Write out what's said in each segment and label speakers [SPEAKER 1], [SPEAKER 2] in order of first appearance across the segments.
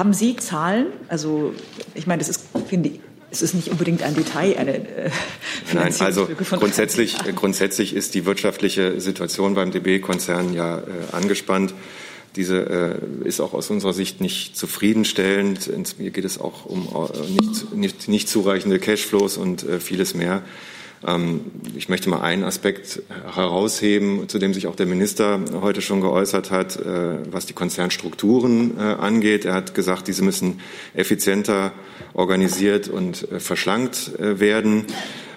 [SPEAKER 1] haben Sie Zahlen? Also ich meine, das ist, finde ich, es ist nicht unbedingt ein Detail, eine äh,
[SPEAKER 2] Nein, also grundsätzlich, grundsätzlich ist die wirtschaftliche Situation beim DB-Konzern ja äh, angespannt. Diese äh, ist auch aus unserer Sicht nicht zufriedenstellend. Hier geht es auch um äh, nicht, nicht, nicht zureichende Cashflows und äh, vieles mehr. Ähm, ich möchte mal einen Aspekt herausheben, zu dem sich auch der Minister heute schon geäußert hat, äh, was die Konzernstrukturen äh, angeht. Er hat gesagt, diese müssen effizienter organisiert und äh, verschlankt werden.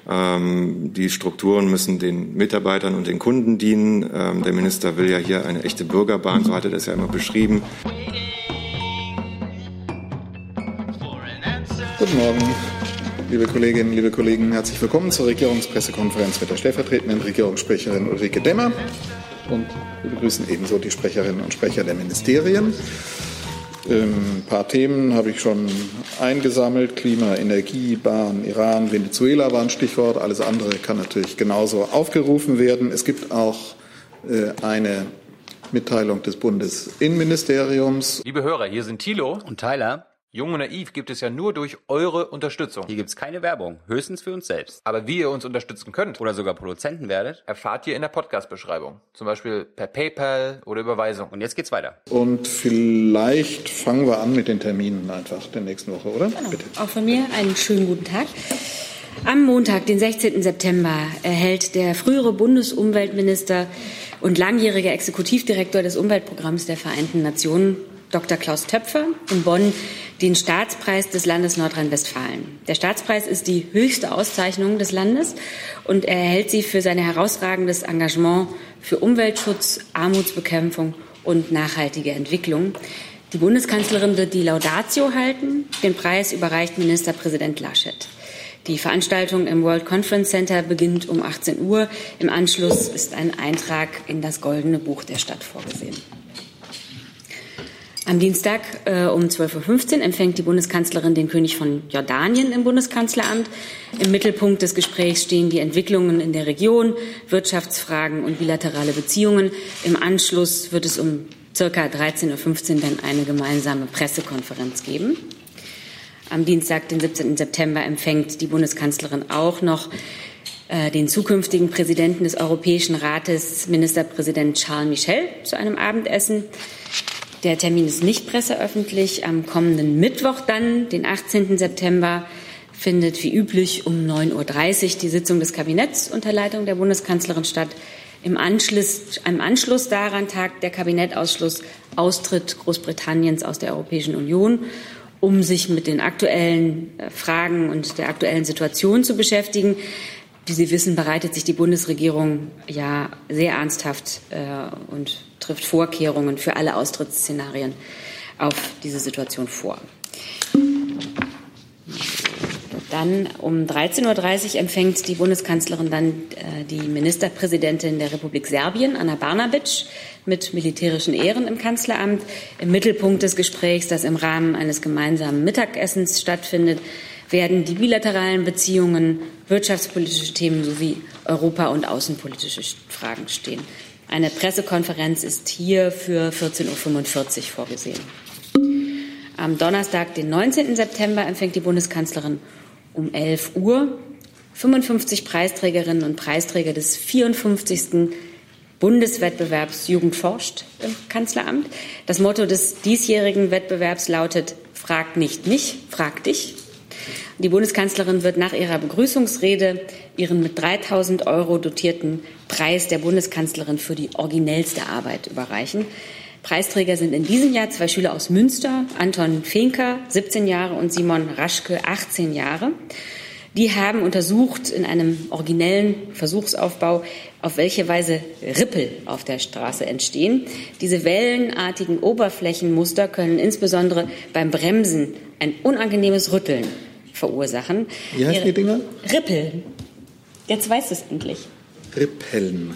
[SPEAKER 2] Ähm, die Strukturen müssen den Mitarbeitern und den Kunden dienen. Ähm, der Minister will ja hier eine echte Bürgerbahn, so hat er das ja immer beschrieben.
[SPEAKER 3] Guten Morgen, liebe Kolleginnen, liebe Kollegen. Herzlich willkommen zur Regierungspressekonferenz mit der stellvertretenden Regierungssprecherin Ulrike Demmer. Und wir begrüßen ebenso die Sprecherinnen und Sprecher der Ministerien. Ein paar Themen habe ich schon eingesammelt. Klima, Energie, Bahn, Iran, Venezuela waren Stichwort. Alles andere kann natürlich genauso aufgerufen werden. Es gibt auch äh, eine Mitteilung des Bundesinnenministeriums.
[SPEAKER 4] Liebe Hörer, hier sind Thilo
[SPEAKER 5] und Tyler.
[SPEAKER 4] Jung und Naiv gibt es ja nur durch eure Unterstützung.
[SPEAKER 5] Hier gibt es keine Werbung, höchstens für uns selbst.
[SPEAKER 4] Aber wie ihr uns unterstützen könnt
[SPEAKER 5] oder sogar Produzenten werdet,
[SPEAKER 4] erfahrt ihr in der Podcast-Beschreibung. Zum Beispiel per PayPal oder Überweisung.
[SPEAKER 5] Und jetzt geht's weiter.
[SPEAKER 3] Und vielleicht fangen wir an mit den Terminen einfach der nächsten Woche, oder?
[SPEAKER 6] Genau. Bitte. Auch von mir einen schönen guten Tag. Am Montag, den 16. September, erhält der frühere Bundesumweltminister und langjährige Exekutivdirektor des Umweltprogramms der Vereinten Nationen, Dr. Klaus Töpfer, in Bonn den Staatspreis des Landes Nordrhein-Westfalen. Der Staatspreis ist die höchste Auszeichnung des Landes und er erhält sie für sein herausragendes Engagement für Umweltschutz, Armutsbekämpfung und nachhaltige Entwicklung. Die Bundeskanzlerin wird die Laudatio halten. Den Preis überreicht Ministerpräsident Laschet. Die Veranstaltung im World Conference Center beginnt um 18 Uhr. Im Anschluss ist ein Eintrag in das Goldene Buch der Stadt vorgesehen. Am Dienstag äh, um 12.15 Uhr empfängt die Bundeskanzlerin den König von Jordanien im Bundeskanzleramt. Im Mittelpunkt des Gesprächs stehen die Entwicklungen in der Region, Wirtschaftsfragen und bilaterale Beziehungen. Im Anschluss wird es um circa 13.15 Uhr dann eine gemeinsame Pressekonferenz geben. Am Dienstag, den 17. September, empfängt die Bundeskanzlerin auch noch äh, den zukünftigen Präsidenten des Europäischen Rates, Ministerpräsident Charles Michel, zu einem Abendessen. Der Termin ist nicht presseöffentlich. Am kommenden Mittwoch dann, den 18. September, findet wie üblich um 9.30 Uhr die Sitzung des Kabinetts unter Leitung der Bundeskanzlerin statt. Im Anschluss, im Anschluss daran tagt der Kabinettausschluss Austritt Großbritanniens aus der Europäischen Union, um sich mit den aktuellen äh, Fragen und der aktuellen Situation zu beschäftigen. Wie Sie wissen, bereitet sich die Bundesregierung ja sehr ernsthaft äh, und trifft Vorkehrungen für alle Austrittsszenarien auf diese Situation vor. Dann um 13.30 Uhr empfängt die Bundeskanzlerin dann äh, die Ministerpräsidentin der Republik Serbien, Anna Barnabic, mit militärischen Ehren im Kanzleramt. Im Mittelpunkt des Gesprächs, das im Rahmen eines gemeinsamen Mittagessens stattfindet, werden die bilateralen Beziehungen, wirtschaftspolitische Themen sowie Europa- und außenpolitische Fragen stehen. Eine Pressekonferenz ist hier für 14.45 Uhr vorgesehen. Am Donnerstag, den 19. September, empfängt die Bundeskanzlerin um 11 Uhr 55 Preisträgerinnen und Preisträger des 54. Bundeswettbewerbs Jugend forscht im Kanzleramt. Das Motto des diesjährigen Wettbewerbs lautet Frag nicht mich, frag dich. Die Bundeskanzlerin wird nach ihrer Begrüßungsrede ihren mit 3000 Euro dotierten Preis der Bundeskanzlerin für die originellste Arbeit überreichen. Preisträger sind in diesem Jahr zwei Schüler aus Münster, Anton Finker, 17 Jahre, und Simon Raschke, 18 Jahre. Die haben untersucht in einem originellen Versuchsaufbau, auf welche Weise Rippel auf der Straße entstehen. Diese wellenartigen Oberflächenmuster können insbesondere beim Bremsen ein unangenehmes Rütteln verursachen.
[SPEAKER 3] Wie heißen die Dinger?
[SPEAKER 6] Rippeln. Jetzt weißt du es endlich.
[SPEAKER 3] Rippeln.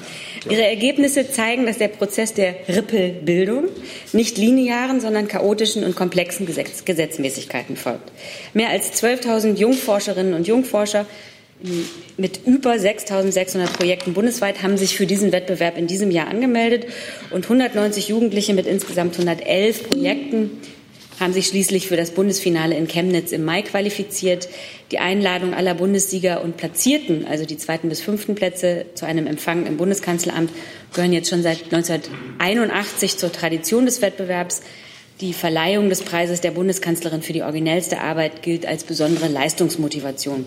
[SPEAKER 6] Ihre Ergebnisse zeigen, dass der Prozess der Rippelbildung nicht linearen, sondern chaotischen und komplexen Gesetz Gesetzmäßigkeiten folgt. Mehr als 12.000 Jungforscherinnen und Jungforscher mit über 6.600 Projekten bundesweit haben sich für diesen Wettbewerb in diesem Jahr angemeldet und 190 Jugendliche mit insgesamt 111 Projekten haben sich schließlich für das Bundesfinale in Chemnitz im Mai qualifiziert. Die Einladung aller Bundessieger und Platzierten, also die zweiten bis fünften Plätze, zu einem Empfang im Bundeskanzleramt gehören jetzt schon seit 1981 zur Tradition des Wettbewerbs. Die Verleihung des Preises der Bundeskanzlerin für die originellste Arbeit gilt als besondere Leistungsmotivation.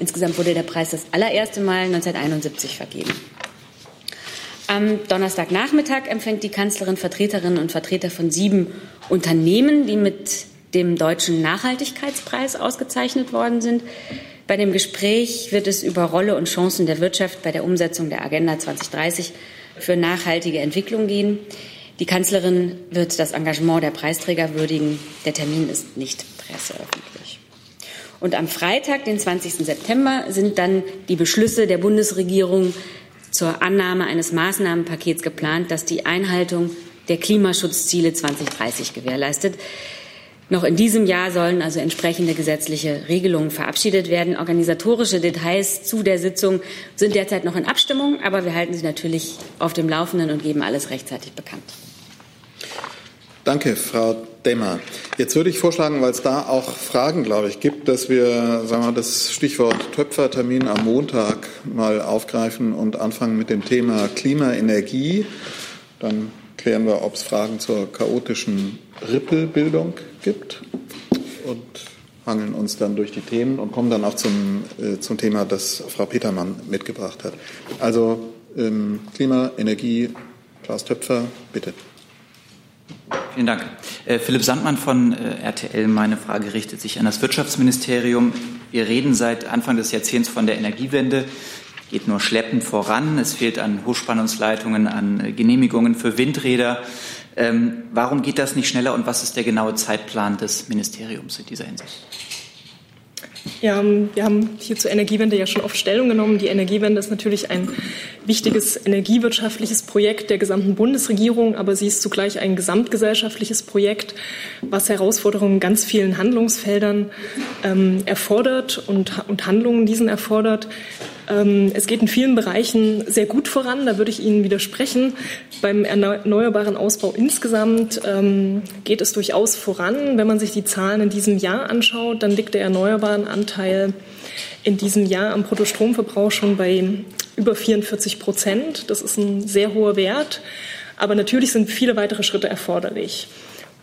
[SPEAKER 6] Insgesamt wurde der Preis das allererste Mal 1971 vergeben. Am Donnerstagnachmittag empfängt die Kanzlerin Vertreterinnen und Vertreter von sieben Unternehmen, die mit dem Deutschen Nachhaltigkeitspreis ausgezeichnet worden sind. Bei dem Gespräch wird es über Rolle und Chancen der Wirtschaft bei der Umsetzung der Agenda 2030 für nachhaltige Entwicklung gehen. Die Kanzlerin wird das Engagement der Preisträger würdigen. Der Termin ist nicht presseöffentlich. Und am Freitag, den 20. September, sind dann die Beschlüsse der Bundesregierung zur Annahme eines Maßnahmenpakets geplant, das die Einhaltung der Klimaschutzziele 2030 gewährleistet. Noch in diesem Jahr sollen also entsprechende gesetzliche Regelungen verabschiedet werden. Organisatorische Details zu der Sitzung sind derzeit noch in Abstimmung, aber wir halten Sie natürlich auf dem Laufenden und geben alles rechtzeitig bekannt.
[SPEAKER 3] Danke, Frau Demmer. Jetzt würde ich vorschlagen, weil es da auch Fragen, glaube ich, gibt, dass wir sagen wir, das Stichwort Töpfertermin am Montag mal aufgreifen und anfangen mit dem Thema Klimaenergie. Dann klären wir, ob es Fragen zur chaotischen Rippelbildung gibt und hangeln uns dann durch die Themen und kommen dann auch zum, äh, zum Thema, das Frau Petermann mitgebracht hat. Also ähm, Klima, Energie, Klaus Töpfer, bitte.
[SPEAKER 7] Vielen Dank. Äh, Philipp Sandmann von äh, RTL. Meine Frage richtet sich an das Wirtschaftsministerium. Wir reden seit Anfang des Jahrzehnts von der Energiewende. Geht nur schleppend voran. Es fehlt an Hochspannungsleitungen, an äh, Genehmigungen für Windräder. Ähm, warum geht das nicht schneller und was ist der genaue Zeitplan des Ministeriums in dieser Hinsicht?
[SPEAKER 8] Ja, wir haben hier zur Energiewende ja schon oft Stellung genommen. Die Energiewende ist natürlich ein wichtiges energiewirtschaftliches Projekt der gesamten Bundesregierung, aber sie ist zugleich ein gesamtgesellschaftliches Projekt, was Herausforderungen in ganz vielen Handlungsfeldern ähm, erfordert und, und Handlungen diesen erfordert. Ähm, es geht in vielen Bereichen sehr gut voran, da würde ich Ihnen widersprechen. Beim erneuerbaren Ausbau insgesamt ähm, geht es durchaus voran. Wenn man sich die Zahlen in diesem Jahr anschaut, dann liegt der erneuerbaren Anteil in diesem Jahr am Bruttostromverbrauch schon bei über 44 Prozent. Das ist ein sehr hoher Wert. Aber natürlich sind viele weitere Schritte erforderlich.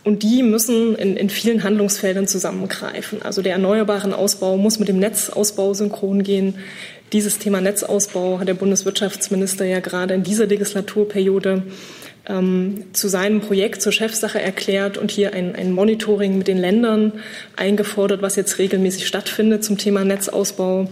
[SPEAKER 8] Und die müssen in, in, vielen Handlungsfeldern zusammengreifen. Also der erneuerbaren Ausbau muss mit dem Netzausbau synchron gehen. Dieses Thema Netzausbau hat der Bundeswirtschaftsminister ja gerade in dieser Legislaturperiode ähm, zu seinem Projekt zur Chefsache erklärt und hier ein, ein Monitoring mit den Ländern eingefordert, was jetzt regelmäßig stattfindet zum Thema Netzausbau.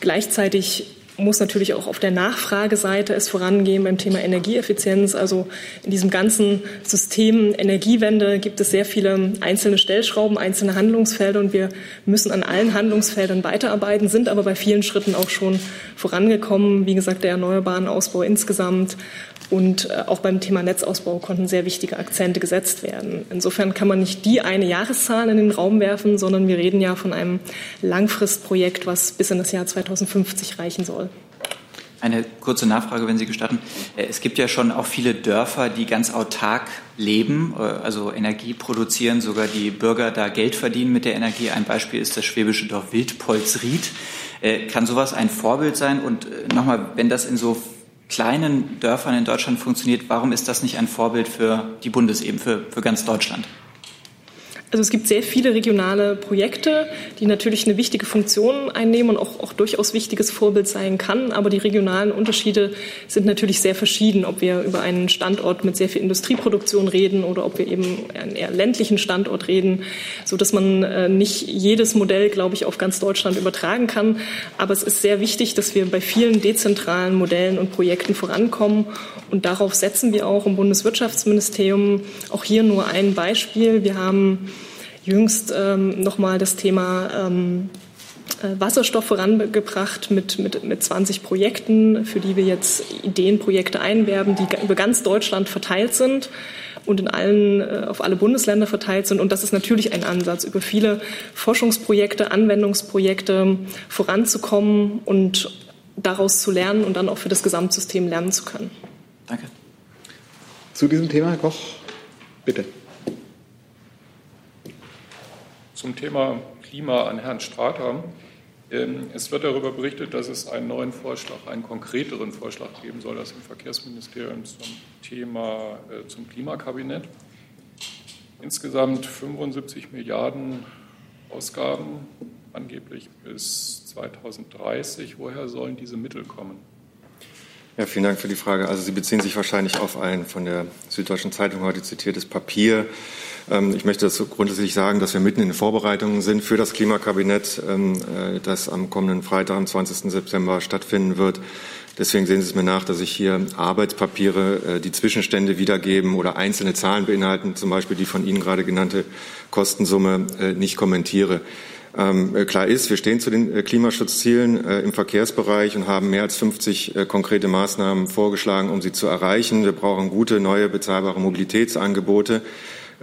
[SPEAKER 8] Gleichzeitig muss natürlich auch auf der Nachfrageseite es vorangehen beim Thema Energieeffizienz. Also in diesem ganzen System Energiewende gibt es sehr viele einzelne Stellschrauben, einzelne Handlungsfelder und wir müssen an allen Handlungsfeldern weiterarbeiten, sind aber bei vielen Schritten auch schon vorangekommen. Wie gesagt, der erneuerbaren Ausbau insgesamt und äh, auch beim Thema Netzausbau konnten sehr wichtige Akzente gesetzt werden. Insofern kann man nicht die eine Jahreszahl in den Raum werfen, sondern wir reden ja von einem Langfristprojekt, was bis in das Jahr 2050 reichen soll.
[SPEAKER 7] Eine kurze Nachfrage, wenn Sie gestatten. Äh, es gibt ja schon auch viele Dörfer, die ganz autark leben, äh, also Energie produzieren, sogar die Bürger da Geld verdienen mit der Energie. Ein Beispiel ist das schwäbische Dorf Wildpolsried. Kann sowas ein Vorbild sein? Und nochmal, wenn das in so kleinen Dörfern in Deutschland funktioniert, warum ist das nicht ein Vorbild für die Bundesebene, für, für ganz Deutschland?
[SPEAKER 8] Also es gibt sehr viele regionale Projekte, die natürlich eine wichtige Funktion einnehmen und auch, auch durchaus wichtiges Vorbild sein kann. Aber die regionalen Unterschiede sind natürlich sehr verschieden, ob wir über einen Standort mit sehr viel Industrieproduktion reden oder ob wir eben einen eher ländlichen Standort reden, so dass man äh, nicht jedes Modell, glaube ich, auf ganz Deutschland übertragen kann. Aber es ist sehr wichtig, dass wir bei vielen dezentralen Modellen und Projekten vorankommen. Und darauf setzen wir auch im Bundeswirtschaftsministerium. Auch hier nur ein Beispiel. Wir haben jüngst ähm, nochmal das Thema ähm, äh, Wasserstoff vorangebracht mit, mit, mit 20 Projekten, für die wir jetzt Ideenprojekte einwerben, die über ganz Deutschland verteilt sind und in allen, äh, auf alle Bundesländer verteilt sind. Und das ist natürlich ein Ansatz, über viele Forschungsprojekte, Anwendungsprojekte voranzukommen und daraus zu lernen und dann auch für das Gesamtsystem lernen zu können.
[SPEAKER 7] Danke.
[SPEAKER 3] Zu diesem Thema, Herr Koch, bitte.
[SPEAKER 9] Zum Thema Klima an Herrn Strater. Ähm, es wird darüber berichtet, dass es einen neuen Vorschlag, einen konkreteren Vorschlag geben soll, das im Verkehrsministerium zum Thema, äh, zum Klimakabinett. Insgesamt 75 Milliarden Ausgaben, angeblich bis 2030. Woher sollen diese Mittel kommen?
[SPEAKER 2] Ja, vielen Dank für die Frage. Also Sie beziehen sich wahrscheinlich auf ein von der Süddeutschen Zeitung heute zitiertes Papier. Ähm, ich möchte dazu grundsätzlich sagen, dass wir mitten in den Vorbereitungen sind für das Klimakabinett, ähm, äh, das am kommenden Freitag, am 20. September stattfinden wird. Deswegen sehen Sie es mir nach, dass ich hier Arbeitspapiere, äh, die Zwischenstände wiedergeben oder einzelne Zahlen beinhalten, zum Beispiel die von Ihnen gerade genannte Kostensumme, äh, nicht kommentiere. Ähm, äh, klar ist, wir stehen zu den äh, Klimaschutzzielen äh, im Verkehrsbereich und haben mehr als 50 äh, konkrete Maßnahmen vorgeschlagen, um sie zu erreichen. Wir brauchen gute, neue, bezahlbare Mobilitätsangebote.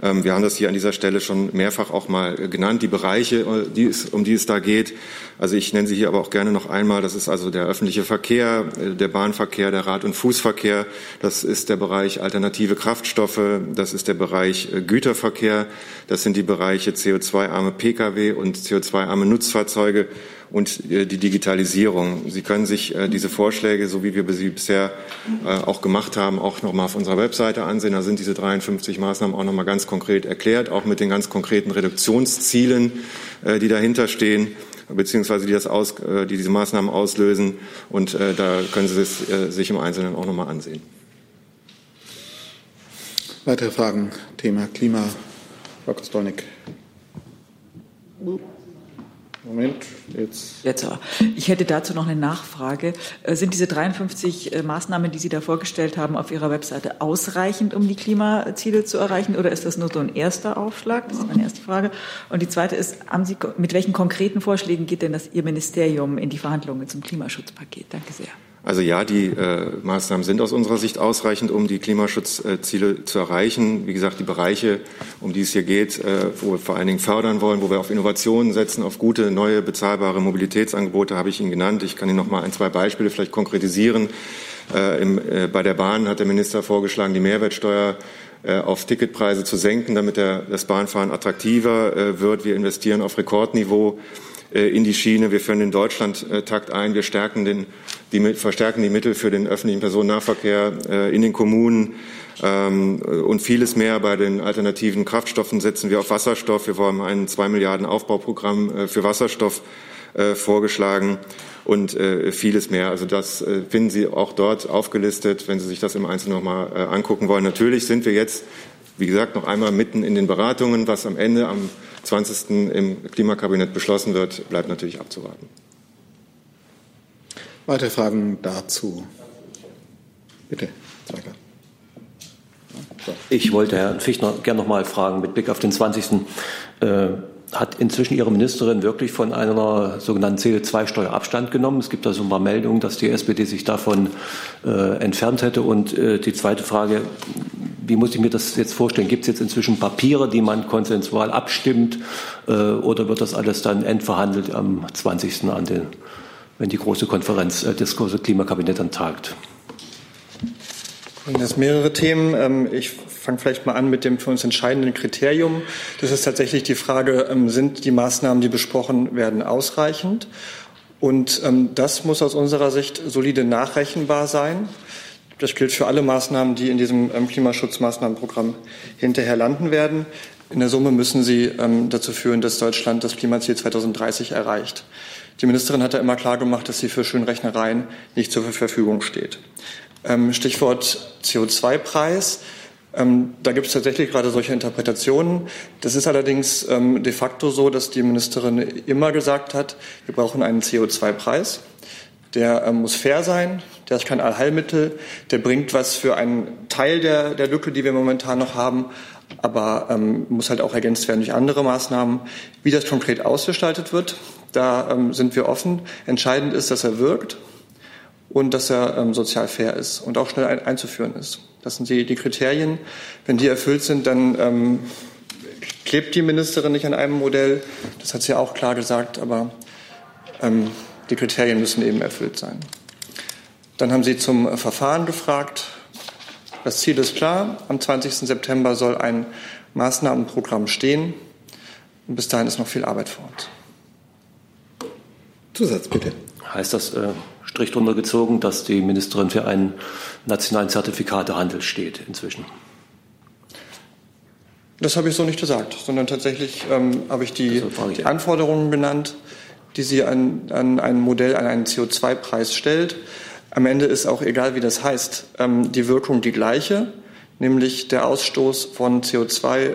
[SPEAKER 2] Ähm, wir haben das hier an dieser Stelle schon mehrfach auch mal äh, genannt, die Bereiche, äh, die es, um die es da geht. Also ich nenne sie hier aber auch gerne noch einmal. Das ist also der öffentliche Verkehr, äh, der Bahnverkehr, der Rad- und Fußverkehr. Das ist der Bereich alternative Kraftstoffe. Das ist der Bereich Güterverkehr. Das sind die Bereiche CO2-arme Pkw und CO2-arme Nutzfahrzeuge und äh, die Digitalisierung. Sie können sich äh, diese Vorschläge, so wie wir sie bisher äh, auch gemacht haben, auch noch mal auf unserer Webseite ansehen. Da sind diese 53 Maßnahmen auch noch mal ganz konkret erklärt, auch mit den ganz konkreten Reduktionszielen, die dahinter stehen beziehungsweise die, das aus, die diese Maßnahmen auslösen. Und da können Sie es sich im Einzelnen auch noch mal ansehen.
[SPEAKER 3] Weitere Fragen? Thema Klima. Frau Kostolnik.
[SPEAKER 1] Moment, jetzt. Jetzt. Ich hätte dazu noch eine Nachfrage. Äh, sind diese 53 äh, Maßnahmen, die Sie da vorgestellt haben, auf Ihrer Webseite ausreichend, um die Klimaziele zu erreichen? Oder ist das nur so ein erster Aufschlag? Das ist meine erste Frage. Und die zweite ist, haben Sie, mit welchen konkreten Vorschlägen geht denn das Ihr Ministerium in die Verhandlungen zum Klimaschutzpaket? Danke sehr.
[SPEAKER 2] Also ja, die äh, Maßnahmen sind aus unserer Sicht ausreichend, um die Klimaschutzziele zu erreichen. Wie gesagt, die Bereiche, um die es hier geht, äh, wo wir vor allen Dingen fördern wollen, wo wir auf Innovationen setzen, auf gute, neue, bezahlbare Mobilitätsangebote, habe ich Ihnen genannt. Ich kann Ihnen noch mal ein, zwei Beispiele vielleicht konkretisieren. Äh, im, äh, bei der Bahn hat der Minister vorgeschlagen, die Mehrwertsteuer äh, auf Ticketpreise zu senken, damit der, das Bahnfahren attraktiver äh, wird. Wir investieren auf Rekordniveau äh, in die Schiene. Wir führen den Deutschlandtakt ein. Wir stärken den, die, verstärken die Mittel für den öffentlichen Personennahverkehr äh, in den Kommunen ähm, und vieles mehr. Bei den alternativen Kraftstoffen setzen wir auf Wasserstoff. Wir haben ein zwei Milliarden Aufbauprogramm äh, für Wasserstoff vorgeschlagen und vieles mehr. Also das finden Sie auch dort aufgelistet, wenn Sie sich das im Einzelnen noch mal angucken wollen. Natürlich sind wir jetzt, wie gesagt, noch einmal mitten in den Beratungen, was am Ende am 20. im Klimakabinett beschlossen wird, bleibt natürlich abzuwarten.
[SPEAKER 3] Weitere Fragen dazu? Bitte, Zeiger.
[SPEAKER 10] Ich wollte Herrn Fichtner gerne noch mal fragen, mit Blick auf den 20. Hat inzwischen Ihre Ministerin wirklich von einer sogenannten CO2-Steuer Abstand genommen? Es gibt da so ein paar Meldungen, dass die SPD sich davon äh, entfernt hätte. Und äh, die zweite Frage, wie muss ich mir das jetzt vorstellen? Gibt es jetzt inzwischen Papiere, die man konsensual abstimmt, äh, oder wird das alles dann endverhandelt am 20. an den, wenn die große Konferenz, äh, das große Klimakabinett dann tagt?
[SPEAKER 11] Das mehrere Themen. Ähm, ich fange vielleicht mal an mit dem für uns entscheidenden Kriterium. Das ist tatsächlich die Frage, ähm, sind die Maßnahmen, die besprochen werden, ausreichend? Und ähm, das muss aus unserer Sicht solide nachrechenbar sein. Das gilt für alle Maßnahmen, die in diesem ähm, Klimaschutzmaßnahmenprogramm hinterher landen werden. In der Summe müssen sie dazu führen, dass Deutschland das Klimaziel 2030 erreicht. Die Ministerin hat ja immer klar gemacht, dass sie für Schönrechnereien nicht zur Verfügung steht. Stichwort CO2-Preis. Da gibt es tatsächlich gerade solche Interpretationen. Das ist allerdings de facto so, dass die Ministerin immer gesagt hat, wir brauchen einen CO2-Preis. Der äh, muss fair sein, der ist kein Allheilmittel, der bringt was für einen Teil der, der Lücke, die wir momentan noch haben, aber ähm, muss halt auch ergänzt werden durch andere Maßnahmen. Wie das konkret ausgestaltet wird, da ähm, sind wir offen. Entscheidend ist, dass er wirkt und dass er ähm, sozial fair ist und auch schnell ein, einzuführen ist. Das sind die, die Kriterien. Wenn die erfüllt sind, dann ähm, klebt die Ministerin nicht an einem Modell. Das hat sie auch klar gesagt, aber ähm, die Kriterien müssen eben erfüllt sein. Dann haben Sie zum Verfahren gefragt. Das Ziel ist klar. Am 20. September soll ein Maßnahmenprogramm stehen. Und bis dahin ist noch viel Arbeit vor uns.
[SPEAKER 3] Zusatz bitte.
[SPEAKER 10] Heißt das äh, strikt runtergezogen, dass die Ministerin für einen nationalen Zertifikatehandel steht inzwischen?
[SPEAKER 11] Das habe ich so nicht gesagt, sondern tatsächlich ähm, habe ich die, also die Anforderungen genannt, die sie an, an ein Modell, an einen CO2-Preis stellt. Am Ende ist auch egal, wie das heißt, ähm, die Wirkung die gleiche, nämlich der Ausstoß von CO2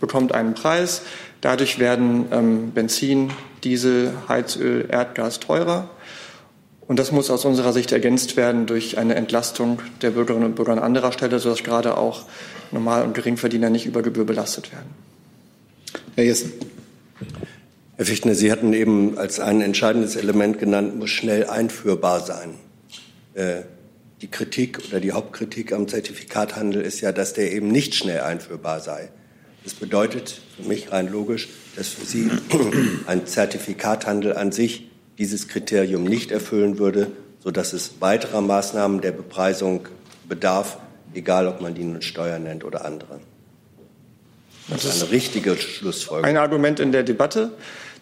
[SPEAKER 11] bekommt einen Preis. Dadurch werden ähm, Benzin, Diesel, Heizöl, Erdgas teurer. Und das muss aus unserer Sicht ergänzt werden durch eine Entlastung der Bürgerinnen und Bürger an anderer Stelle, sodass gerade auch Normal- und Geringverdiener nicht über Gebühr belastet werden.
[SPEAKER 3] Herr Jessen.
[SPEAKER 12] Herr Fichtner, Sie hatten eben als ein entscheidendes Element genannt, muss schnell einführbar sein. Äh, die Kritik oder die Hauptkritik am Zertifikathandel ist ja, dass der eben nicht schnell einführbar sei. Das bedeutet für mich rein logisch, dass für Sie ein Zertifikathandel an sich dieses Kriterium nicht erfüllen würde, sodass es weiterer Maßnahmen der Bepreisung bedarf, egal ob man die nun Steuer nennt oder andere. Das, das ist eine richtige Schlussfolgerung.
[SPEAKER 11] Ein Argument in der Debatte.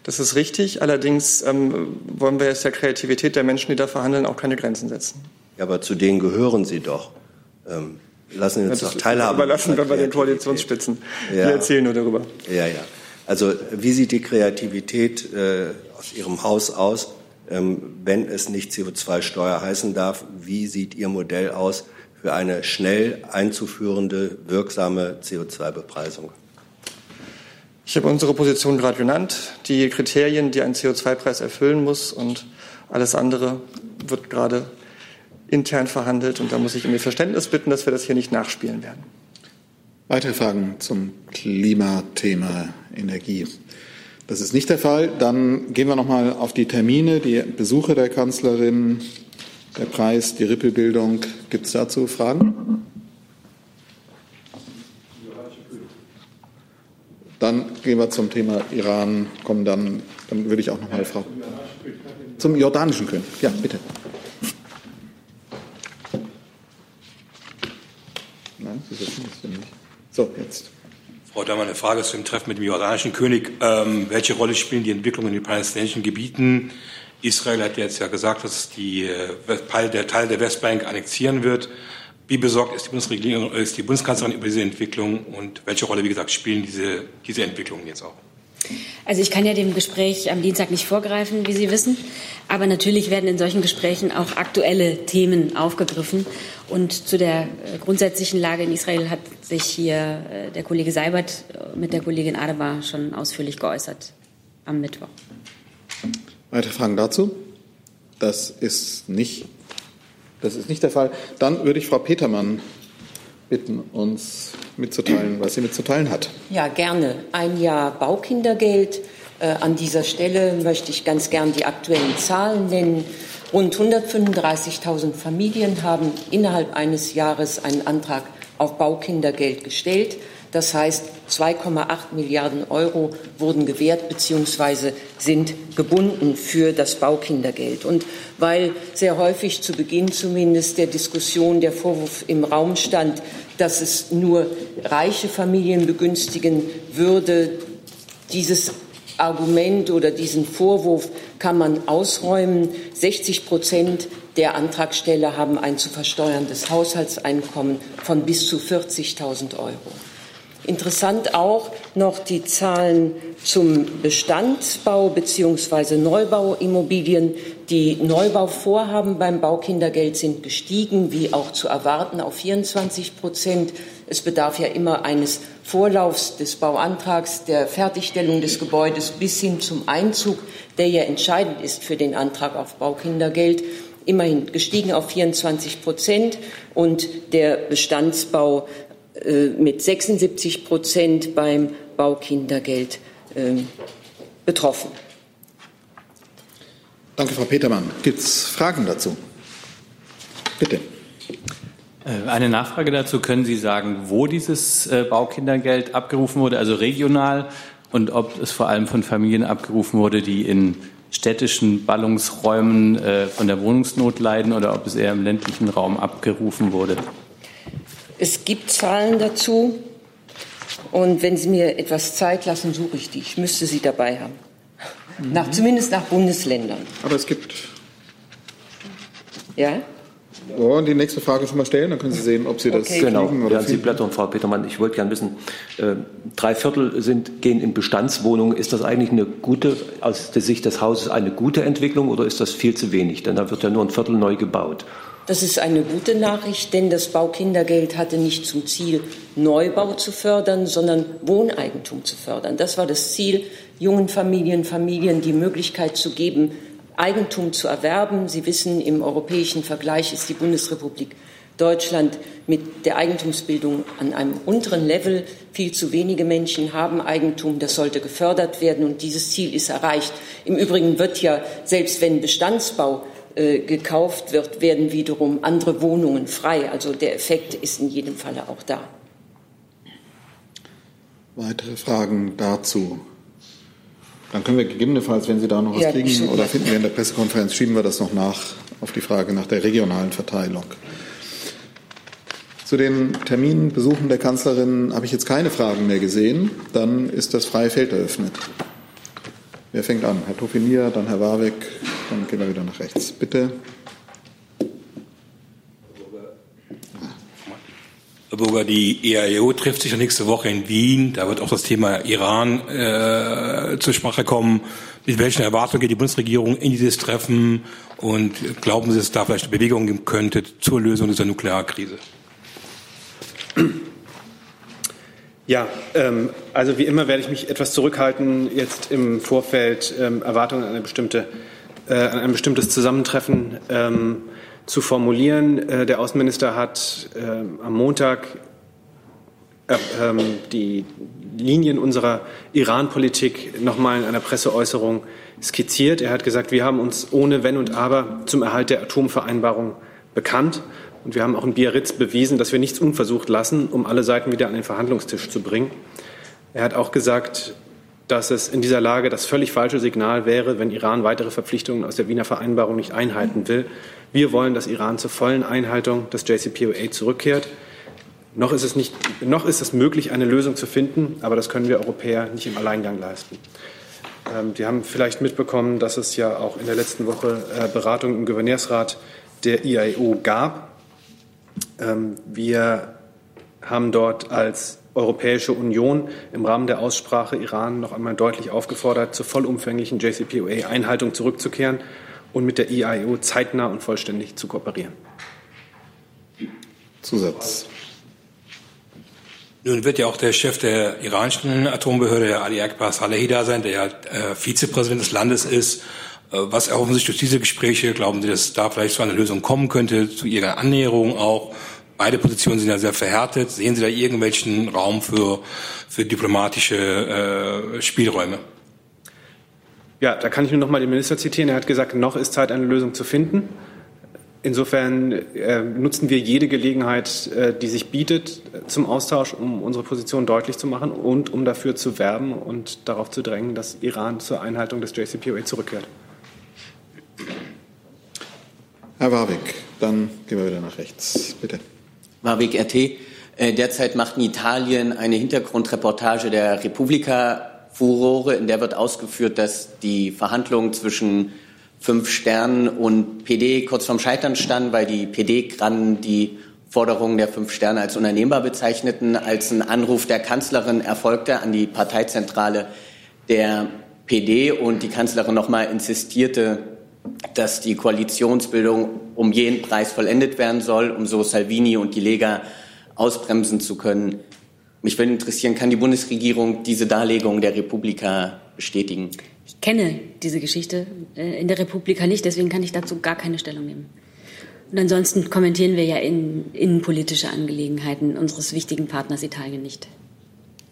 [SPEAKER 11] Das ist richtig. Allerdings ähm, wollen wir jetzt der Kreativität der Menschen, die da verhandeln, auch keine Grenzen setzen.
[SPEAKER 12] Ja, aber zu denen gehören Sie doch. Ähm, lassen Sie uns ja, doch teilhaben.
[SPEAKER 11] Überlassen wir bei den Koalitionsspitzen. Ja. Wir erzählen nur darüber.
[SPEAKER 12] Ja, ja. Also wie sieht die Kreativität äh, aus Ihrem Haus aus, ähm, wenn es nicht CO2-Steuer heißen darf? Wie sieht Ihr Modell aus für eine schnell einzuführende, wirksame CO2-Bepreisung?
[SPEAKER 11] Ich habe unsere Position gerade genannt, die Kriterien, die ein CO2-Preis erfüllen muss und alles andere wird gerade intern verhandelt und da muss ich um Ihr Verständnis bitten, dass wir das hier nicht nachspielen werden.
[SPEAKER 3] Weitere Fragen zum Klimathema Energie? Das ist nicht der Fall. Dann gehen wir noch mal auf die Termine, die Besuche der Kanzlerin, der Preis, die Rippelbildung. Gibt es dazu Fragen? Dann gehen wir zum Thema Iran, kommen dann, dann würde ich auch noch mal Frau. Zum jordanischen König. Ja, bitte. Nein, Sie wissen das nicht. So, jetzt.
[SPEAKER 13] Frau Dahmer, eine Frage zu dem Treffen mit dem jordanischen König. Ähm, welche Rolle spielen die Entwicklungen in den palästinensischen Gebieten? Israel hat jetzt ja gesagt, dass die, äh, der Teil der Westbank annexieren wird. Wie besorgt ist die Bundesregierung, ist die Bundeskanzlerin über diese Entwicklung und welche Rolle, wie gesagt, spielen diese, diese Entwicklungen jetzt auch?
[SPEAKER 6] Also ich kann ja dem Gespräch am Dienstag nicht vorgreifen, wie Sie wissen. Aber natürlich werden in solchen Gesprächen auch aktuelle Themen aufgegriffen. Und zu der äh, grundsätzlichen Lage in Israel hat sich hier äh, der Kollege Seibert mit der Kollegin Adebar schon ausführlich geäußert am Mittwoch.
[SPEAKER 3] Weitere Fragen dazu? Das ist nicht das ist nicht der Fall. Dann würde ich Frau Petermann bitten, uns mitzuteilen, was sie mitzuteilen hat.
[SPEAKER 14] Ja, gerne. Ein Jahr Baukindergeld. Äh, an dieser Stelle möchte ich ganz gern die aktuellen Zahlen nennen. Rund 135.000 Familien haben innerhalb eines Jahres einen Antrag auf Baukindergeld gestellt. Das heißt, 2,8 Milliarden Euro wurden gewährt bzw. sind gebunden für das Baukindergeld. Und weil sehr häufig zu Beginn zumindest der Diskussion der Vorwurf im Raum stand, dass es nur reiche Familien begünstigen würde, dieses Argument oder diesen Vorwurf kann man ausräumen. 60 Prozent der Antragsteller haben ein zu versteuerndes Haushaltseinkommen von bis zu 40.000 Euro. Interessant auch noch die Zahlen zum Bestandsbau bzw. Neubauimmobilien. Die Neubauvorhaben beim Baukindergeld sind gestiegen, wie auch zu erwarten, auf 24 Prozent. Es bedarf ja immer eines Vorlaufs des Bauantrags, der Fertigstellung des Gebäudes bis hin zum Einzug, der ja entscheidend ist für den Antrag auf Baukindergeld immerhin gestiegen auf 24 Prozent und der Bestandsbau mit 76 Prozent beim Baukindergeld ähm, betroffen.
[SPEAKER 3] Danke, Frau Petermann. Gibt es Fragen dazu? Bitte.
[SPEAKER 7] Äh, eine Nachfrage dazu. Können Sie sagen, wo dieses äh, Baukindergeld abgerufen wurde, also regional, und ob es vor allem von Familien abgerufen wurde, die in städtischen Ballungsräumen von der Wohnungsnot leiden oder ob es eher im ländlichen Raum abgerufen wurde?
[SPEAKER 14] Es gibt Zahlen dazu. Und wenn Sie mir etwas Zeit lassen, suche ich die. Ich müsste sie dabei haben. Mhm. Nach, zumindest nach Bundesländern.
[SPEAKER 3] Aber es gibt.
[SPEAKER 14] Ja?
[SPEAKER 3] Oh, die nächste Frage schon mal stellen, dann können Sie sehen, ob Sie das
[SPEAKER 10] okay. Genau, oder während Sie blättern, Frau Petermann, ich wollte gerne wissen, äh, drei Viertel sind, gehen in Bestandswohnungen. Ist das eigentlich eine gute, aus der Sicht des Hauses eine gute Entwicklung oder ist das viel zu wenig? Denn da wird ja nur ein Viertel neu gebaut.
[SPEAKER 14] Das ist eine gute Nachricht, denn das Baukindergeld hatte nicht zum Ziel, Neubau zu fördern, sondern Wohneigentum zu fördern. Das war das Ziel, jungen Familien, Familien die Möglichkeit zu geben, Eigentum zu erwerben. Sie wissen, im europäischen Vergleich ist die Bundesrepublik Deutschland mit der Eigentumsbildung an einem unteren Level. Viel zu wenige Menschen haben Eigentum. Das sollte gefördert werden und dieses Ziel ist erreicht. Im Übrigen wird ja, selbst wenn Bestandsbau äh, gekauft wird, werden wiederum andere Wohnungen frei. Also der Effekt ist in jedem Falle auch da.
[SPEAKER 3] Weitere Fragen dazu? Dann können wir gegebenenfalls, wenn Sie da noch was ja, kriegen oder finden wir in der Pressekonferenz, schieben wir das noch nach auf die Frage nach der regionalen Verteilung. Zu den Terminbesuchen der Kanzlerin habe ich jetzt keine Fragen mehr gesehen. Dann ist das freie Feld eröffnet. Wer fängt an? Herr Tofinier, dann Herr Warwick, dann gehen wir wieder nach rechts. Bitte.
[SPEAKER 13] Herr Burger, die EAEO trifft sich nächste Woche in Wien. Da wird auch das Thema Iran äh, zur Sprache kommen. Mit welchen Erwartungen geht die Bundesregierung in dieses Treffen? Und glauben Sie, dass es da vielleicht eine Bewegung geben könnte zur Lösung dieser Nuklearkrise?
[SPEAKER 15] Ja, ähm, also wie immer werde ich mich etwas zurückhalten, jetzt im Vorfeld ähm, Erwartungen an, eine bestimmte, äh, an ein bestimmtes Zusammentreffen ähm, zu formulieren. Äh, der Außenminister hat äh, am Montag äh, ähm, die Linien unserer Iran-Politik nochmal in einer Presseäußerung skizziert. Er hat gesagt, wir haben uns ohne Wenn und Aber zum Erhalt der Atomvereinbarung bekannt. Und wir haben auch in Biarritz bewiesen, dass wir nichts unversucht lassen, um alle Seiten wieder an den Verhandlungstisch zu bringen. Er hat auch gesagt, dass es in dieser Lage das völlig falsche Signal wäre, wenn Iran weitere Verpflichtungen aus der Wiener Vereinbarung nicht einhalten will. Wir wollen, dass Iran zur vollen Einhaltung des JCPOA zurückkehrt. Noch ist, es nicht, noch ist es möglich, eine Lösung zu finden, aber das können wir Europäer nicht im Alleingang leisten. Ähm, Sie haben vielleicht mitbekommen, dass es ja auch in der letzten Woche äh, Beratungen im Gouverneursrat der IAEO gab. Ähm, wir haben dort als Europäische Union im Rahmen der Aussprache Iran noch einmal deutlich aufgefordert, zur vollumfänglichen JCPOA-Einhaltung zurückzukehren und mit der IAEO zeitnah und vollständig zu kooperieren.
[SPEAKER 3] Zusatz.
[SPEAKER 13] Nun wird ja auch der Chef der iranischen Atombehörde, Ali Akbar Salehi, da sein, der ja äh, Vizepräsident des Landes ist. Äh, was erhoffen sich durch diese Gespräche? Glauben Sie, dass da vielleicht zu einer Lösung kommen könnte, zu Ihrer Annäherung auch? Beide Positionen sind ja sehr verhärtet. Sehen Sie da irgendwelchen Raum für, für diplomatische äh, Spielräume?
[SPEAKER 15] Ja, da kann ich nur noch mal den Minister zitieren. Er hat gesagt, noch ist Zeit, eine Lösung zu finden. Insofern äh, nutzen wir jede Gelegenheit, äh, die sich bietet, zum Austausch, um unsere Position deutlich zu machen und um dafür zu werben und darauf zu drängen, dass Iran zur Einhaltung des JCPOA zurückkehrt.
[SPEAKER 3] Herr Warwick, dann gehen wir wieder nach rechts. Bitte.
[SPEAKER 16] Warwick RT. Äh, derzeit macht in Italien eine Hintergrundreportage der Repubblica Furore, in der wird ausgeführt, dass die Verhandlungen zwischen Fünf Sternen und PD kurz vorm Scheitern standen, weil die PD-Grannen die Forderungen der Fünf Sterne als unnehmbar bezeichneten, als ein Anruf der Kanzlerin erfolgte an die Parteizentrale der PD und die Kanzlerin nochmal insistierte, dass die Koalitionsbildung um jeden Preis vollendet werden soll, um so Salvini und die Lega ausbremsen zu können. Mich würde interessieren, kann die Bundesregierung diese Darlegung der Republika bestätigen?
[SPEAKER 6] Ich kenne diese Geschichte äh, in der Republika nicht, deswegen kann ich dazu gar keine Stellung nehmen. Und ansonsten kommentieren wir ja in, innenpolitische Angelegenheiten unseres wichtigen Partners Italien nicht.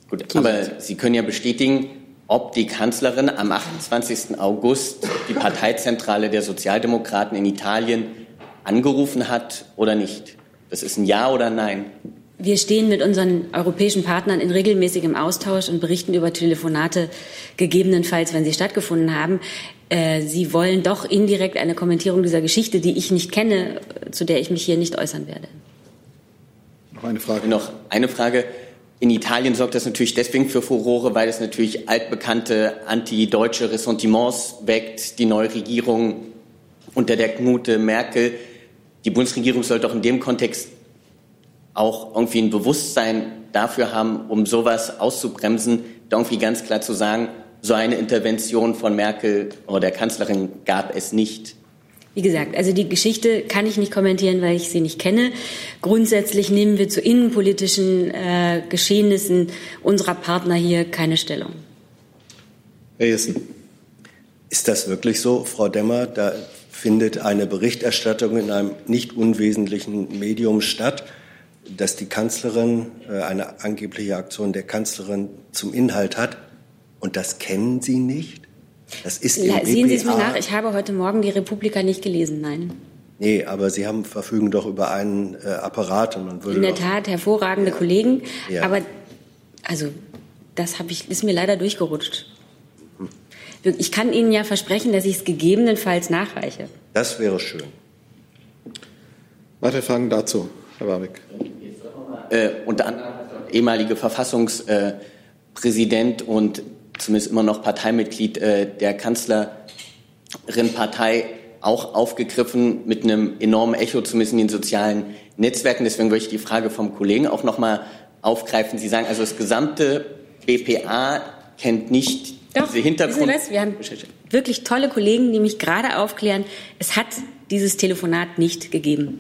[SPEAKER 16] Gut, aber Sie können ja bestätigen, ob die Kanzlerin am 28. August die Parteizentrale der Sozialdemokraten in Italien angerufen hat oder nicht. Das ist ein Ja oder Nein.
[SPEAKER 6] Wir stehen mit unseren europäischen Partnern in regelmäßigem Austausch und berichten über Telefonate, gegebenenfalls, wenn sie stattgefunden haben. Äh, sie wollen doch indirekt eine Kommentierung dieser Geschichte, die ich nicht kenne, zu der ich mich hier nicht äußern werde.
[SPEAKER 3] Noch eine Frage.
[SPEAKER 16] Noch eine Frage. In Italien sorgt das natürlich deswegen für Furore, weil es natürlich altbekannte anti-deutsche Ressentiments weckt. Die neue Regierung unter der Knute Merkel. Die Bundesregierung sollte auch in dem Kontext auch irgendwie ein Bewusstsein dafür haben, um sowas auszubremsen, irgendwie ganz klar zu sagen, so eine Intervention von Merkel oder der Kanzlerin gab es nicht.
[SPEAKER 6] Wie gesagt, also die Geschichte kann ich nicht kommentieren, weil ich sie nicht kenne. Grundsätzlich nehmen wir zu innenpolitischen äh, Geschehnissen unserer Partner hier keine Stellung.
[SPEAKER 12] Herr Jessen. Ist das wirklich so, Frau Demmer? Da findet eine Berichterstattung in einem nicht unwesentlichen Medium statt, dass die Kanzlerin äh, eine angebliche Aktion der Kanzlerin zum Inhalt hat. Und das kennen Sie nicht? Das ist im
[SPEAKER 6] Sehen Sie es mir nach, ich habe heute Morgen die Republika nicht gelesen, nein.
[SPEAKER 12] Nee, aber Sie haben, verfügen doch über einen äh, Apparat und man würde.
[SPEAKER 6] In der Tat, hervorragende ja. Kollegen. Ja. Aber also, das habe ich, ist mir leider durchgerutscht. Hm. Ich kann Ihnen ja versprechen, dass ich es gegebenenfalls nachreiche.
[SPEAKER 12] Das wäre schön.
[SPEAKER 3] Weitere Fragen dazu, Herr Warwick.
[SPEAKER 16] Äh, unter anderem ehemalige Verfassungspräsident und zumindest immer noch Parteimitglied äh, der Kanzlerin-Partei auch aufgegriffen mit einem enormen Echo, zumindest in den sozialen Netzwerken. Deswegen würde ich die Frage vom Kollegen auch noch mal aufgreifen. Sie sagen also, das gesamte BPA kennt nicht
[SPEAKER 6] Doch,
[SPEAKER 16] diese Hintergrund.
[SPEAKER 6] Was? Wir haben wirklich tolle Kollegen, die mich gerade aufklären. Es hat dieses Telefonat nicht gegeben.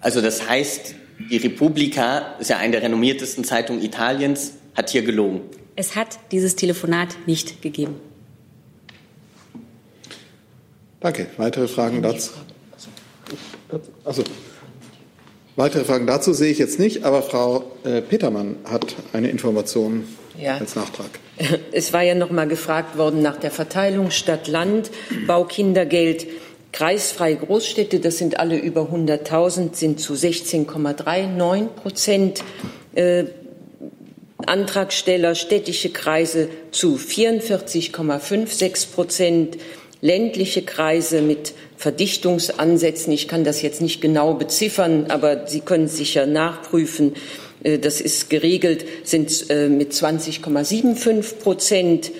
[SPEAKER 16] Also das heißt, die Repubblica ist ja eine der renommiertesten Zeitungen Italiens, hat hier gelogen.
[SPEAKER 6] Es hat dieses Telefonat nicht gegeben.
[SPEAKER 3] Danke. Weitere Fragen dazu? Also, weitere Fragen dazu sehe ich jetzt nicht, aber Frau äh, Petermann hat eine Information ja. als Nachtrag.
[SPEAKER 14] Es war ja noch mal gefragt worden nach der Verteilung Stadt-Land, Baukindergeld. Kreisfreie Großstädte, das sind alle über 100.000, sind zu 16,39 Prozent äh, Antragsteller städtische Kreise zu 44,56 Prozent, ländliche Kreise mit Verdichtungsansätzen. Ich kann das jetzt nicht genau beziffern, aber Sie können sicher nachprüfen. Äh, das ist geregelt, sind äh, mit 20,75 Prozent.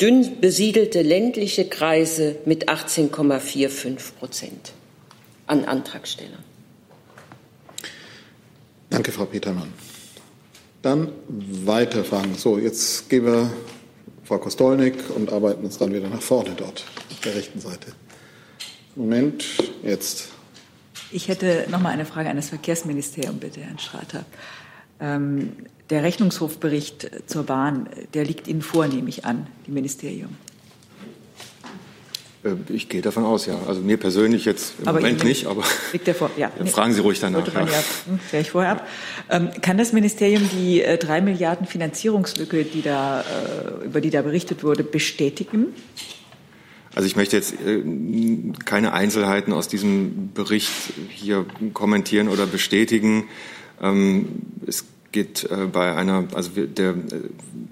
[SPEAKER 14] Dünn besiedelte ländliche Kreise mit 18,45 Prozent an Antragstellern.
[SPEAKER 3] Danke, Frau Petermann. Dann weiterfahren. So, jetzt gehen wir Frau Kostolnik und arbeiten uns dann wieder nach vorne dort, auf der rechten Seite. Moment, jetzt.
[SPEAKER 1] Ich hätte noch mal eine Frage an das Verkehrsministerium, bitte, Herrn Strater. Ähm, der Rechnungshofbericht zur Bahn, der liegt Ihnen vor, nehme ich an, dem Ministerium.
[SPEAKER 2] Äh, ich gehe davon aus, ja. Also mir persönlich jetzt im aber Moment nicht, aber
[SPEAKER 1] liegt der vor, ja.
[SPEAKER 2] fragen Sie ruhig danach.
[SPEAKER 1] Ja. Ja, hm, ich vorher ab. Ähm, kann das Ministerium die äh, drei Milliarden Finanzierungslücke, die da, äh, über die da berichtet wurde, bestätigen?
[SPEAKER 2] Also ich möchte jetzt äh, keine Einzelheiten aus diesem Bericht hier kommentieren oder bestätigen. Ähm, es geht äh, bei einer, also der, äh,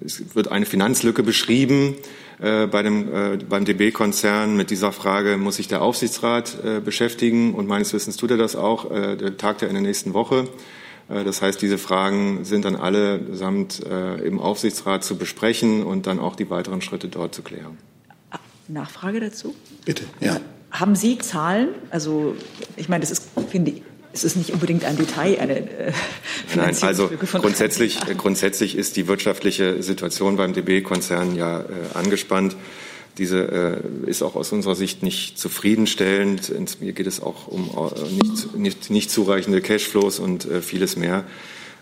[SPEAKER 2] es wird eine Finanzlücke beschrieben äh, bei dem, äh, beim DB-Konzern mit dieser Frage, muss sich der Aufsichtsrat äh, beschäftigen? Und meines Wissens tut er das auch. Äh, der tagt ja in der nächsten Woche. Äh, das heißt, diese Fragen sind dann allesamt äh, im Aufsichtsrat zu besprechen und dann auch die weiteren Schritte dort zu klären.
[SPEAKER 1] Nachfrage dazu?
[SPEAKER 3] Bitte, ja.
[SPEAKER 1] Haben Sie Zahlen? Also, ich meine, das ist, finde ich, es ist nicht unbedingt ein Detail, eine äh,
[SPEAKER 2] Nein, also grundsätzlich, grundsätzlich ist die wirtschaftliche Situation beim DB-Konzern ja äh, angespannt. Diese äh, ist auch aus unserer Sicht nicht zufriedenstellend. Hier geht es auch um äh, nicht, nicht, nicht zureichende Cashflows und äh, vieles mehr.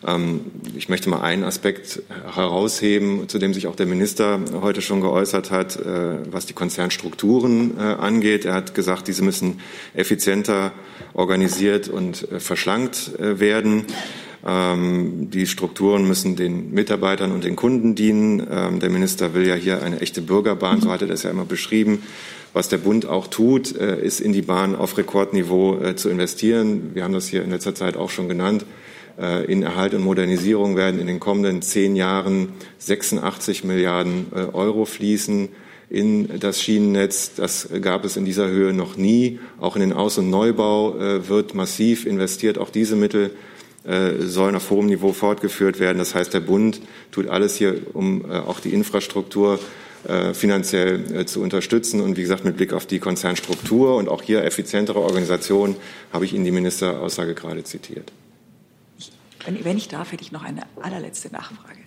[SPEAKER 2] Ähm, ich möchte mal einen Aspekt herausheben, zu dem sich auch der Minister heute schon geäußert hat, äh, was die Konzernstrukturen äh, angeht. Er hat gesagt, diese müssen effizienter organisiert und äh, verschlankt werden. Ähm, die Strukturen müssen den Mitarbeitern und den Kunden dienen. Ähm, der Minister will ja hier eine echte Bürgerbahn, so hat er das ja immer beschrieben. Was der Bund auch tut, ist in die Bahn auf Rekordniveau zu investieren. Wir haben das hier in letzter Zeit auch schon genannt. Äh, in Erhalt und Modernisierung werden in den kommenden zehn Jahren 86 Milliarden äh, Euro fließen in das Schienennetz. Das gab es in dieser Höhe noch nie. Auch in den Aus- und Neubau äh, wird massiv investiert. Auch diese Mittel sollen auf hohem Niveau fortgeführt werden. Das heißt, der Bund tut alles hier, um auch die Infrastruktur finanziell zu unterstützen. Und wie gesagt, mit Blick auf die Konzernstruktur und auch hier effizientere Organisation habe ich Ihnen die Ministeraussage gerade zitiert.
[SPEAKER 1] Wenn, wenn ich darf, hätte ich noch eine allerletzte Nachfrage.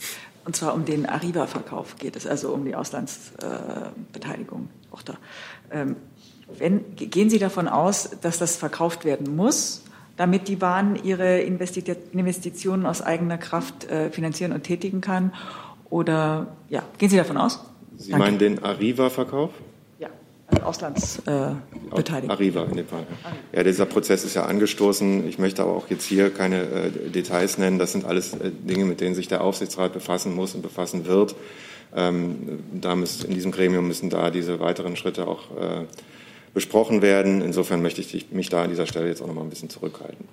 [SPEAKER 1] Und zwar um den Arriva-Verkauf geht es, also um die Auslandsbeteiligung. Äh, auch da. Ähm, wenn, gehen Sie davon aus, dass das verkauft werden muss, damit die Bahn ihre Investitionen aus eigener Kraft äh, finanzieren und tätigen kann? Oder ja, gehen Sie davon aus?
[SPEAKER 2] Sie Danke. meinen den Arriva-Verkauf?
[SPEAKER 1] Auslandsbeteiligung. Äh,
[SPEAKER 2] Arriva in dem Fall. Ja, dieser Prozess ist ja angestoßen. Ich möchte aber auch jetzt hier keine äh, Details nennen. Das sind alles äh, Dinge, mit denen sich der Aufsichtsrat befassen muss und befassen wird. Ähm, da müssen, in diesem Gremium müssen da diese weiteren Schritte auch äh, besprochen werden. Insofern möchte ich mich da an dieser Stelle jetzt auch noch mal ein bisschen zurückhalten.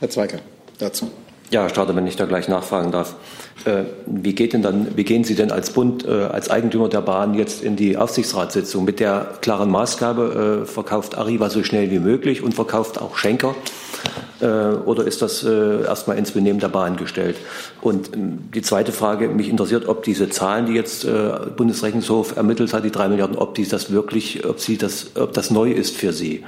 [SPEAKER 3] Herr Zweigert, dazu.
[SPEAKER 10] Ja, Herr Stader, wenn ich da gleich nachfragen darf. Äh, wie, geht denn dann, wie gehen Sie denn als Bund, äh, als Eigentümer der Bahn jetzt in die Aufsichtsratssitzung mit der klaren Maßgabe, äh, verkauft Arriva so schnell wie möglich und verkauft auch Schenker? Oder ist das erstmal ins Benehmen der Bahn gestellt? Und ähm, die zweite Frage, mich interessiert, ob diese Zahlen, die jetzt Bundesrechnungshof ermittelt hat, die drei Milliarden, ob die das wirklich, ob sie das, ob das neu ist für Sie.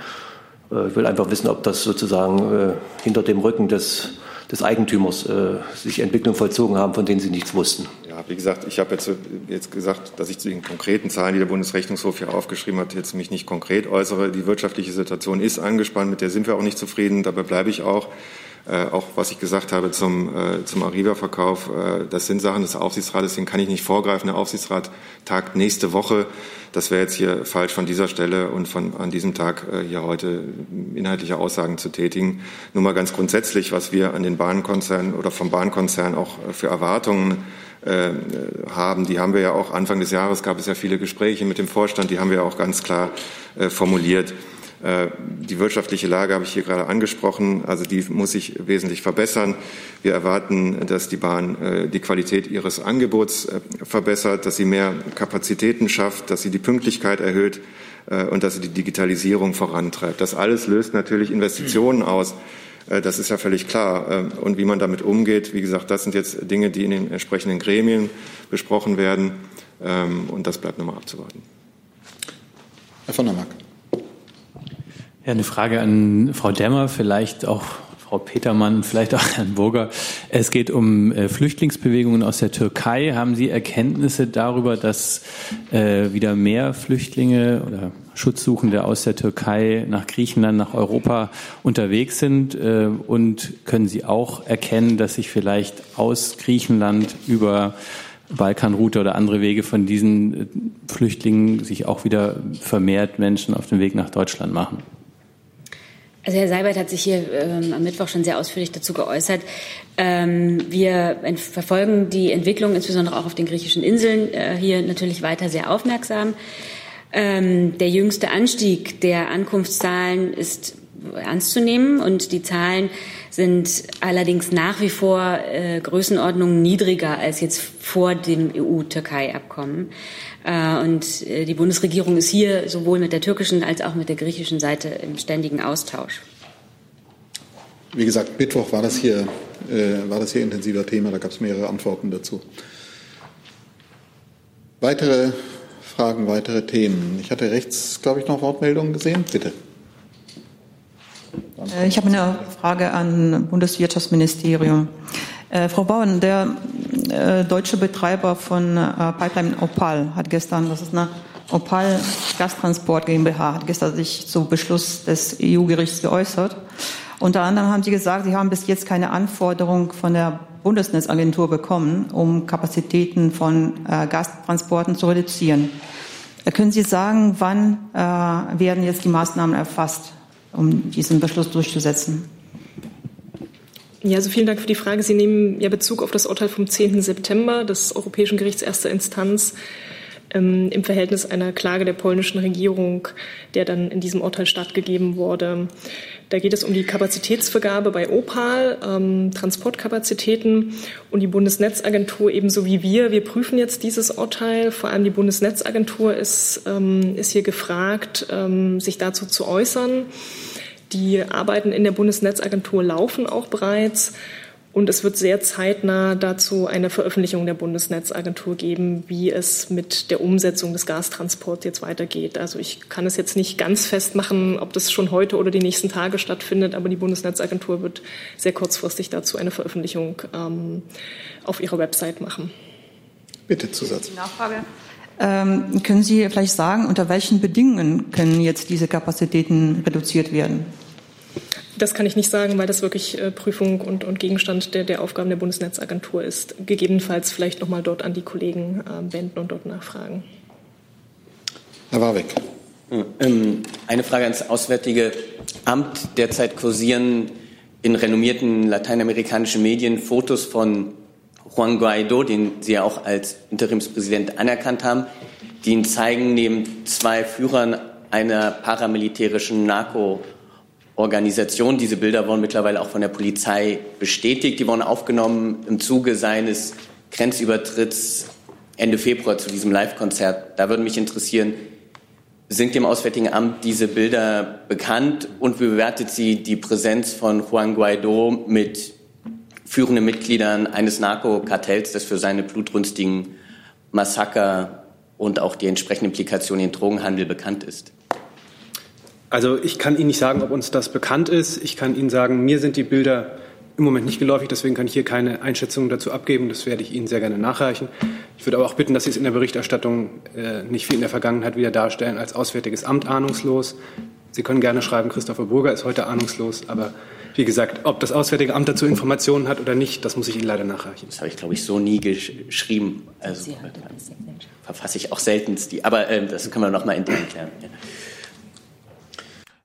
[SPEAKER 10] Ich will einfach wissen, ob das sozusagen hinter dem Rücken des des Eigentümers äh, sich Entwicklungen vollzogen haben, von denen sie nichts wussten.
[SPEAKER 2] Ja, wie gesagt, ich habe jetzt, jetzt gesagt, dass ich zu den konkreten Zahlen, die der Bundesrechnungshof hier aufgeschrieben hat, jetzt mich nicht konkret äußere. Die wirtschaftliche Situation ist angespannt, mit der sind wir auch nicht zufrieden, dabei bleibe ich auch. Äh, auch was ich gesagt habe zum, äh, zum Arriva-Verkauf, äh, das sind Sachen des Aufsichtsrates, den kann ich nicht vorgreifen. Der Aufsichtsrat tagt nächste Woche. Das wäre jetzt hier falsch von dieser Stelle und von an diesem Tag äh, hier heute inhaltliche Aussagen zu tätigen. Nur mal ganz grundsätzlich, was wir an den Bahnkonzernen oder vom Bahnkonzern auch äh, für Erwartungen äh, haben, die haben wir ja auch Anfang des Jahres gab es ja viele Gespräche mit dem Vorstand, die haben wir auch ganz klar formuliert. Äh, die wirtschaftliche Lage habe ich hier gerade angesprochen. Also die muss sich wesentlich verbessern. Wir erwarten, dass die Bahn äh, die Qualität ihres Angebots äh, verbessert, dass sie mehr Kapazitäten schafft, dass sie die Pünktlichkeit erhöht und dass sie die Digitalisierung vorantreibt. Das alles löst natürlich Investitionen aus. Das ist ja völlig klar. Und wie man damit umgeht, wie gesagt, das sind jetzt Dinge, die in den entsprechenden Gremien besprochen werden. Ähm, und das bleibt nochmal abzuwarten.
[SPEAKER 3] Herr von der Mark.
[SPEAKER 17] Ja, eine Frage an Frau Demmer, vielleicht auch Frau Petermann, vielleicht auch Herrn Burger. Es geht um äh, Flüchtlingsbewegungen aus der Türkei. Haben Sie Erkenntnisse darüber, dass äh, wieder mehr Flüchtlinge oder Schutzsuchende aus der Türkei nach Griechenland, nach Europa unterwegs sind? Äh, und können Sie auch erkennen, dass sich vielleicht aus Griechenland über Balkanroute oder andere Wege von diesen äh, Flüchtlingen sich auch wieder vermehrt Menschen auf den Weg nach Deutschland machen?
[SPEAKER 6] Also Herr Seibert hat sich hier ähm, am Mittwoch schon sehr ausführlich dazu geäußert. Ähm, wir verfolgen die Entwicklung insbesondere auch auf den griechischen Inseln äh, hier natürlich weiter sehr aufmerksam. Ähm, der jüngste Anstieg der Ankunftszahlen ist ernst zu nehmen und die Zahlen sind allerdings nach wie vor äh, Größenordnungen niedriger als jetzt vor dem EU-Türkei-Abkommen. Äh, und äh, die Bundesregierung ist hier sowohl mit der türkischen als auch mit der griechischen Seite im ständigen Austausch.
[SPEAKER 3] Wie gesagt, Mittwoch war das hier, äh, war das hier intensiver Thema, da gab es mehrere Antworten dazu. Weitere Fragen, weitere Themen. Ich hatte rechts, glaube ich, noch Wortmeldungen gesehen. Bitte.
[SPEAKER 18] Ich habe eine Frage an Bundeswirtschaftsministerium. Äh, Frau Bauern, der äh, deutsche Betreiber von äh, Pipeline Opal hat gestern, das ist eine Opal Gastransport GmbH, hat gestern sich zu Beschluss des EU-Gerichts geäußert. Unter anderem haben Sie gesagt, Sie haben bis jetzt keine Anforderung von der Bundesnetzagentur bekommen, um Kapazitäten von äh, Gastransporten zu reduzieren. Äh, können Sie sagen, wann äh, werden jetzt die Maßnahmen erfasst, um diesen Beschluss durchzusetzen?
[SPEAKER 8] Ja, also vielen Dank für die Frage. Sie nehmen ja Bezug auf das Urteil vom 10. September des Europäischen Gerichts erster Instanz ähm, im Verhältnis einer Klage der polnischen Regierung, der dann in diesem Urteil stattgegeben wurde. Da geht es um die Kapazitätsvergabe bei Opal, ähm, Transportkapazitäten und die Bundesnetzagentur ebenso wie wir. Wir prüfen jetzt dieses Urteil. Vor allem die Bundesnetzagentur ist, ähm, ist hier gefragt, ähm, sich dazu zu äußern. Die Arbeiten in der Bundesnetzagentur laufen auch bereits. Und es wird sehr zeitnah dazu eine Veröffentlichung der Bundesnetzagentur geben, wie es mit der Umsetzung des Gastransports jetzt weitergeht. Also ich kann es jetzt nicht ganz festmachen, ob das schon heute oder die nächsten Tage stattfindet, aber die Bundesnetzagentur wird sehr kurzfristig dazu eine Veröffentlichung ähm, auf ihrer Website machen.
[SPEAKER 3] Bitte Zusatz.
[SPEAKER 18] Nachfrage. Ähm, können Sie vielleicht sagen, unter welchen Bedingungen können jetzt diese Kapazitäten reduziert werden?
[SPEAKER 8] Das kann ich nicht sagen, weil das wirklich äh, Prüfung und, und Gegenstand der, der, Aufgaben der Bundesnetzagentur ist. Gegebenenfalls vielleicht noch mal dort an die Kollegen äh, wenden und dort nachfragen.
[SPEAKER 3] Herr Warwick.
[SPEAKER 16] Ähm, eine Frage ans Auswärtige Amt. Derzeit kursieren in renommierten lateinamerikanischen Medien Fotos von Juan Guaido, den Sie ja auch als Interimspräsident anerkannt haben, die ihn zeigen neben zwei Führern einer paramilitärischen Narco- Organisation. Diese Bilder wurden mittlerweile auch von der Polizei bestätigt. Die wurden aufgenommen im Zuge seines Grenzübertritts Ende Februar zu diesem Live-Konzert. Da würde mich interessieren, sind dem Auswärtigen Amt diese Bilder bekannt und wie bewertet sie die Präsenz von Juan Guaido mit führenden Mitgliedern eines Narkokartells, das für seine blutrünstigen Massaker und auch die entsprechenden Implikationen in Drogenhandel bekannt ist?
[SPEAKER 15] Also ich kann Ihnen nicht sagen, ob uns das bekannt ist. Ich kann Ihnen sagen, mir sind die Bilder im Moment nicht geläufig, deswegen kann ich hier keine Einschätzung dazu abgeben. Das werde ich Ihnen sehr gerne nachreichen. Ich würde aber auch bitten, dass Sie es in der Berichterstattung äh, nicht wie in der Vergangenheit wieder darstellen als Auswärtiges Amt ahnungslos. Sie können gerne schreiben, Christopher Burger ist heute ahnungslos, aber wie gesagt, ob das Auswärtige Amt dazu Informationen hat oder nicht, das muss ich Ihnen leider nachreichen.
[SPEAKER 16] Das habe ich, glaube ich, so nie geschrieben. Also verfasse ich auch seltenst die. Aber äh, das können wir noch mal intern klären. Ja.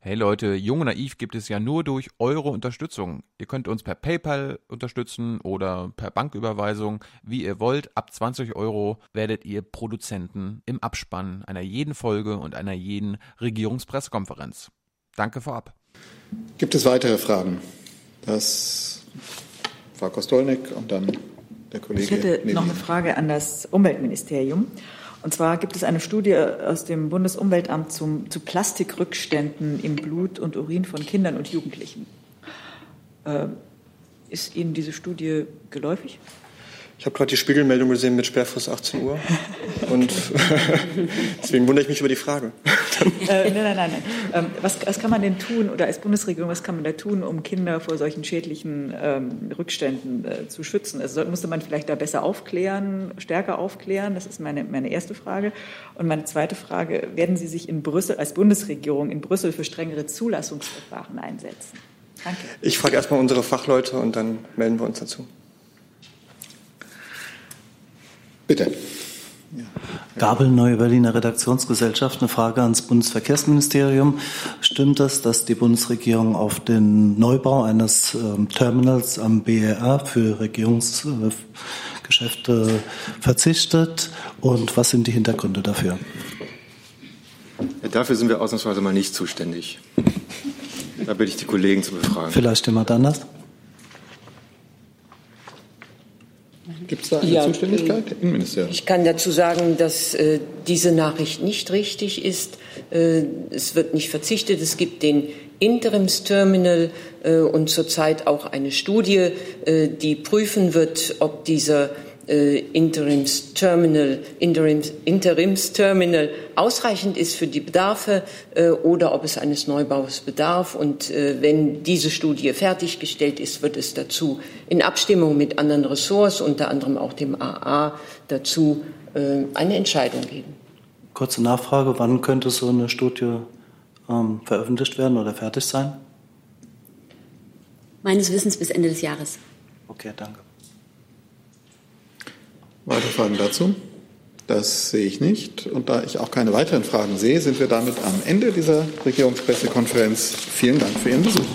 [SPEAKER 19] Hey Leute, Jung und Naiv gibt es ja nur durch eure Unterstützung. Ihr könnt uns per PayPal unterstützen oder per Banküberweisung, wie ihr wollt. Ab 20 Euro werdet ihr Produzenten im Abspann einer jeden Folge und einer jeden Regierungspressekonferenz. Danke vorab.
[SPEAKER 3] Gibt es weitere Fragen? Das Frau Kostolnik und dann der Kollege.
[SPEAKER 1] Ich hätte noch eine Frage an das Umweltministerium. Und zwar gibt es eine Studie aus dem Bundesumweltamt zum, zu Plastikrückständen im Blut und Urin von Kindern und Jugendlichen. Äh, ist Ihnen diese Studie geläufig?
[SPEAKER 11] Ich habe gerade die Spiegelmeldung gesehen mit Sperrfrist 18 Uhr. Und deswegen wundere ich mich über die Frage.
[SPEAKER 1] Äh, nein, nein, nein. Ähm, was, was, kann man denn tun oder als Bundesregierung, was kann man da tun, um Kinder vor solchen schädlichen ähm, Rückständen äh, zu schützen? Also musste man vielleicht da besser aufklären, stärker aufklären? Das ist meine, meine erste Frage. Und meine zweite Frage, werden Sie sich in Brüssel als Bundesregierung in Brüssel für strengere Zulassungsverfahren einsetzen?
[SPEAKER 11] Danke. Ich frage erstmal unsere Fachleute und dann melden wir uns dazu.
[SPEAKER 3] Bitte.
[SPEAKER 20] Gabel, Neue Berliner Redaktionsgesellschaft. Eine Frage ans Bundesverkehrsministerium. Stimmt es, dass die Bundesregierung auf den Neubau eines ähm, Terminals am BER für Regierungsgeschäfte verzichtet? Und was sind die Hintergründe dafür?
[SPEAKER 2] Dafür sind wir ausnahmsweise mal nicht zuständig. Da bitte ich die Kollegen zu befragen.
[SPEAKER 20] Vielleicht jemand anders?
[SPEAKER 3] Gibt es da eine ja, Zuständigkeit?
[SPEAKER 14] Innenministerium. Ich kann dazu sagen, dass äh, diese Nachricht nicht richtig ist. Äh, es wird nicht verzichtet. Es gibt den Interimsterminal äh, und zurzeit auch eine Studie, äh, die prüfen wird, ob dieser äh, Interimsterminal, Interims, Interimsterminal ausreichend ist für die Bedarfe äh, oder ob es eines Neubaus bedarf. Und äh, wenn diese Studie fertiggestellt ist, wird es dazu in Abstimmung mit anderen Ressorts, unter anderem auch dem AA, dazu äh, eine Entscheidung geben.
[SPEAKER 20] Kurze Nachfrage, wann könnte so eine Studie ähm, veröffentlicht werden oder fertig sein?
[SPEAKER 6] Meines Wissens bis Ende des Jahres.
[SPEAKER 20] Okay, danke.
[SPEAKER 3] Weitere Fragen dazu? Das sehe ich nicht. Und da ich auch keine weiteren Fragen sehe, sind wir damit am Ende dieser Regierungspressekonferenz. Vielen Dank für Ihren Besuch.